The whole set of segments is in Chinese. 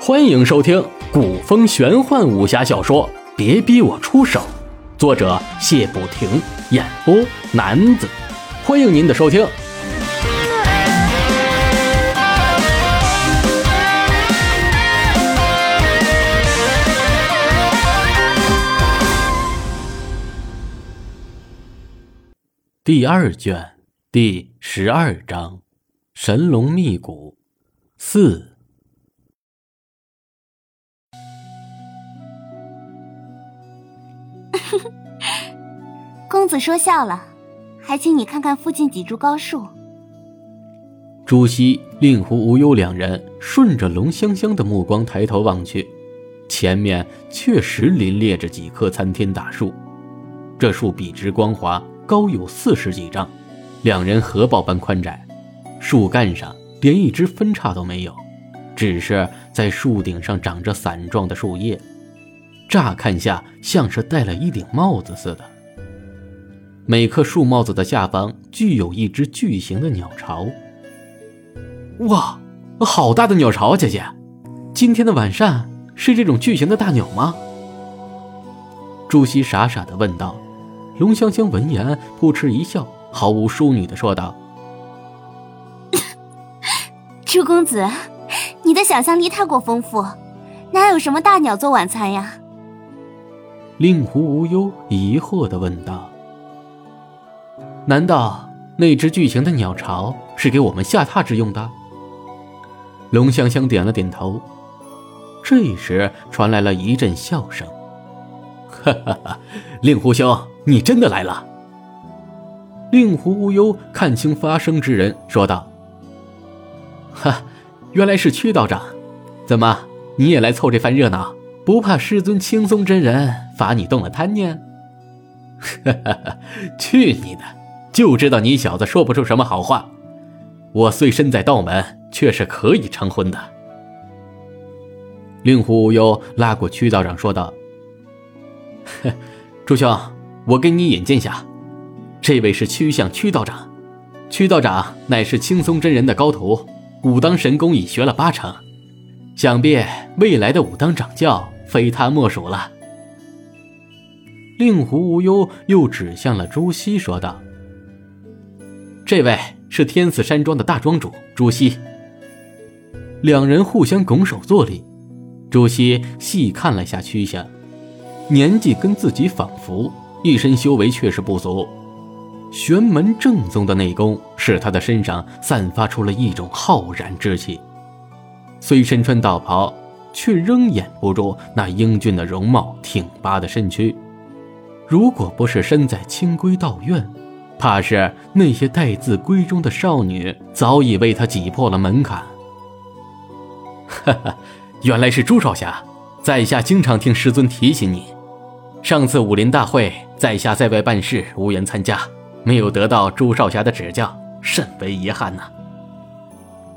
欢迎收听古风玄幻武侠小说《别逼我出手》，作者谢不停，演播男子。欢迎您的收听。第二卷第十二章：神龙秘谷四。公子说笑了，还请你看看附近几株高树。朱熹、令狐无忧两人顺着龙香香的目光抬头望去，前面确实林列着几棵参天大树，这树笔直光滑，高有四十几丈，两人合抱般宽窄，树干上连一只分叉都没有，只是在树顶上长着伞状的树叶。乍看下像是戴了一顶帽子似的。每棵树帽子的下方具有一只巨型的鸟巢。哇，好大的鸟巢啊，姐姐！今天的晚膳是这种巨型的大鸟吗？朱熹傻傻的问道。龙香香闻言扑哧一笑，毫无淑女的说道：“朱公子，你的想象力太过丰富，哪有什么大鸟做晚餐呀？”令狐无忧疑惑的问道：“难道那只巨型的鸟巢是给我们下榻之用的？”龙香香点了点头。这时传来了一阵笑声：“ 哈哈哈，令狐兄，你真的来了。”令狐无忧看清发声之人，说道：“哈，原来是屈道长，怎么你也来凑这番热闹？”不怕师尊青松真人罚你动了贪念？哈哈哈！去你的！就知道你小子说不出什么好话。我虽身在道门，却是可以成婚的。令狐无忧拉过屈道长说道：“ 朱兄，我给你引荐下，这位是曲相屈道长。屈道长乃是青松真人的高徒，武当神功已学了八成，想必未来的武当掌教。”非他莫属了。令狐无忧又指向了朱熹，说道：“这位是天赐山庄的大庄主朱熹。”两人互相拱手作礼。朱熹细看了下屈相，年纪跟自己仿佛，一身修为却是不足。玄门正宗的内功使他的身上散发出了一种浩然之气，虽身穿道袍。却仍掩不住那英俊的容貌、挺拔的身躯。如果不是身在清规道院，怕是那些待字闺中的少女早已为他挤破了门槛。哈哈，原来是朱少侠，在下经常听师尊提起你。上次武林大会，在下在外办事，无缘参加，没有得到朱少侠的指教，甚为遗憾呐。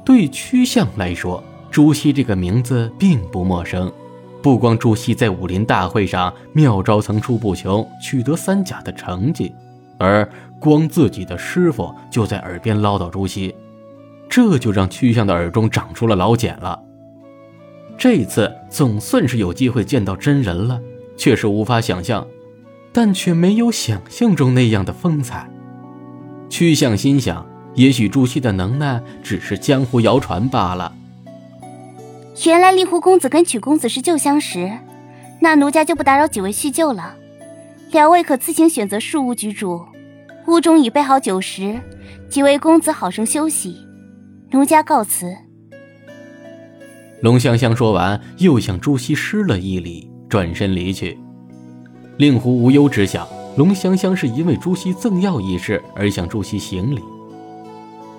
对曲相来说。朱熹这个名字并不陌生，不光朱熹在武林大会上妙招层出不穷，取得三甲的成绩，而光自己的师傅就在耳边唠叨朱熹，这就让曲相的耳中长出了老茧了。这次总算是有机会见到真人了，却是无法想象，但却没有想象中那样的风采。曲相心想，也许朱熹的能耐只是江湖谣传罢了。原来令狐公子跟曲公子是旧相识，那奴家就不打扰几位叙旧了。两位可自行选择树屋居住，屋中已备好酒食，几位公子好生休息。奴家告辞。龙香香说完，又向朱熹施了一礼，转身离去。令狐无忧知晓，龙香香是因为朱熹赠药一事而向朱熹行礼，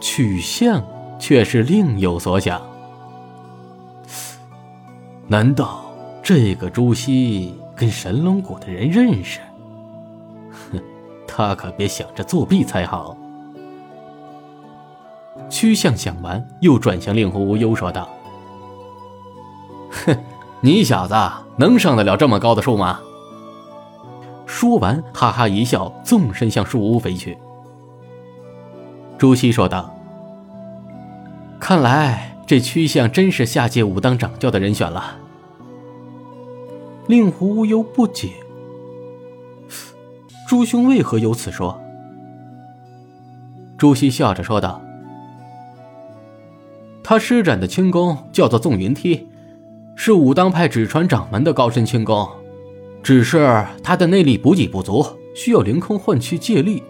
曲相却是另有所想。难道这个朱熹跟神龙谷的人认识？哼，他可别想着作弊才好。曲相想完，又转向令狐无忧说道：“哼，你小子能上得了这么高的树吗？”说完，哈哈一笑，纵身向树屋飞去。朱熹说道：“看来这曲相真是下届武当掌教的人选了。令狐无忧不解：“朱兄为何有此说？”朱熹笑着说道：“他施展的轻功叫做纵云梯，是武当派只传掌门的高深轻功，只是他的内力补给不足，需要凌空换气借力。”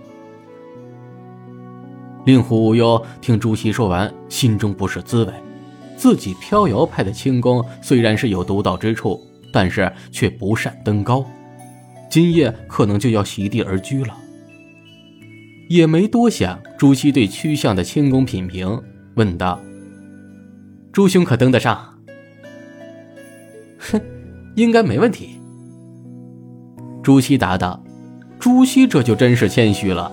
令狐无忧听朱熹说完，心中不是滋味。自己飘摇派的轻功虽然是有独到之处，但是却不善登高，今夜可能就要席地而居了。也没多想，朱熹对曲相的轻功品评，问道：“朱兄可登得上？”“哼，应该没问题。”朱熹答道。朱熹这就真是谦虚了。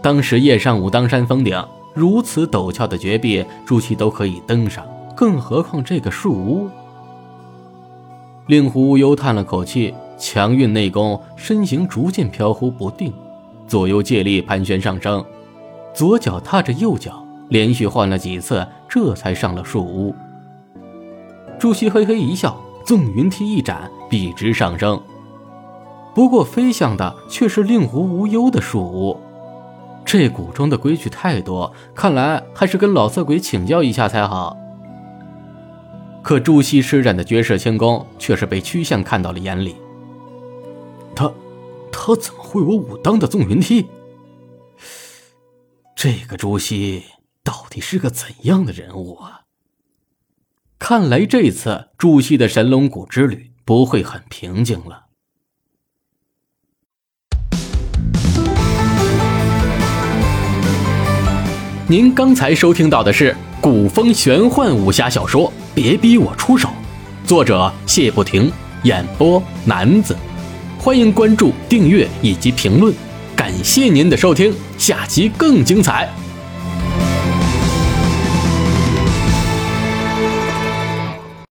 当时夜上武当山峰顶，如此陡峭的绝壁，朱熹都可以登上，更何况这个树屋？令狐无忧叹了口气，强运内功，身形逐渐飘忽不定，左右借力盘旋上升，左脚踏着右脚，连续换了几次，这才上了树屋。朱熹嘿嘿一笑，纵云梯一展，笔直上升。不过飞向的却是令狐无忧的树屋。这谷中的规矩太多，看来还是跟老色鬼请教一下才好。可朱熹施展的绝世轻功却是被曲相看到了眼里。他，他怎么会有武当的纵云梯？这个朱熹到底是个怎样的人物啊？看来这次朱熹的神龙谷之旅不会很平静了。您刚才收听到的是古风玄幻武侠小说《别逼我出手》，作者谢不停，演播男子。欢迎关注、订阅以及评论，感谢您的收听，下期更精彩。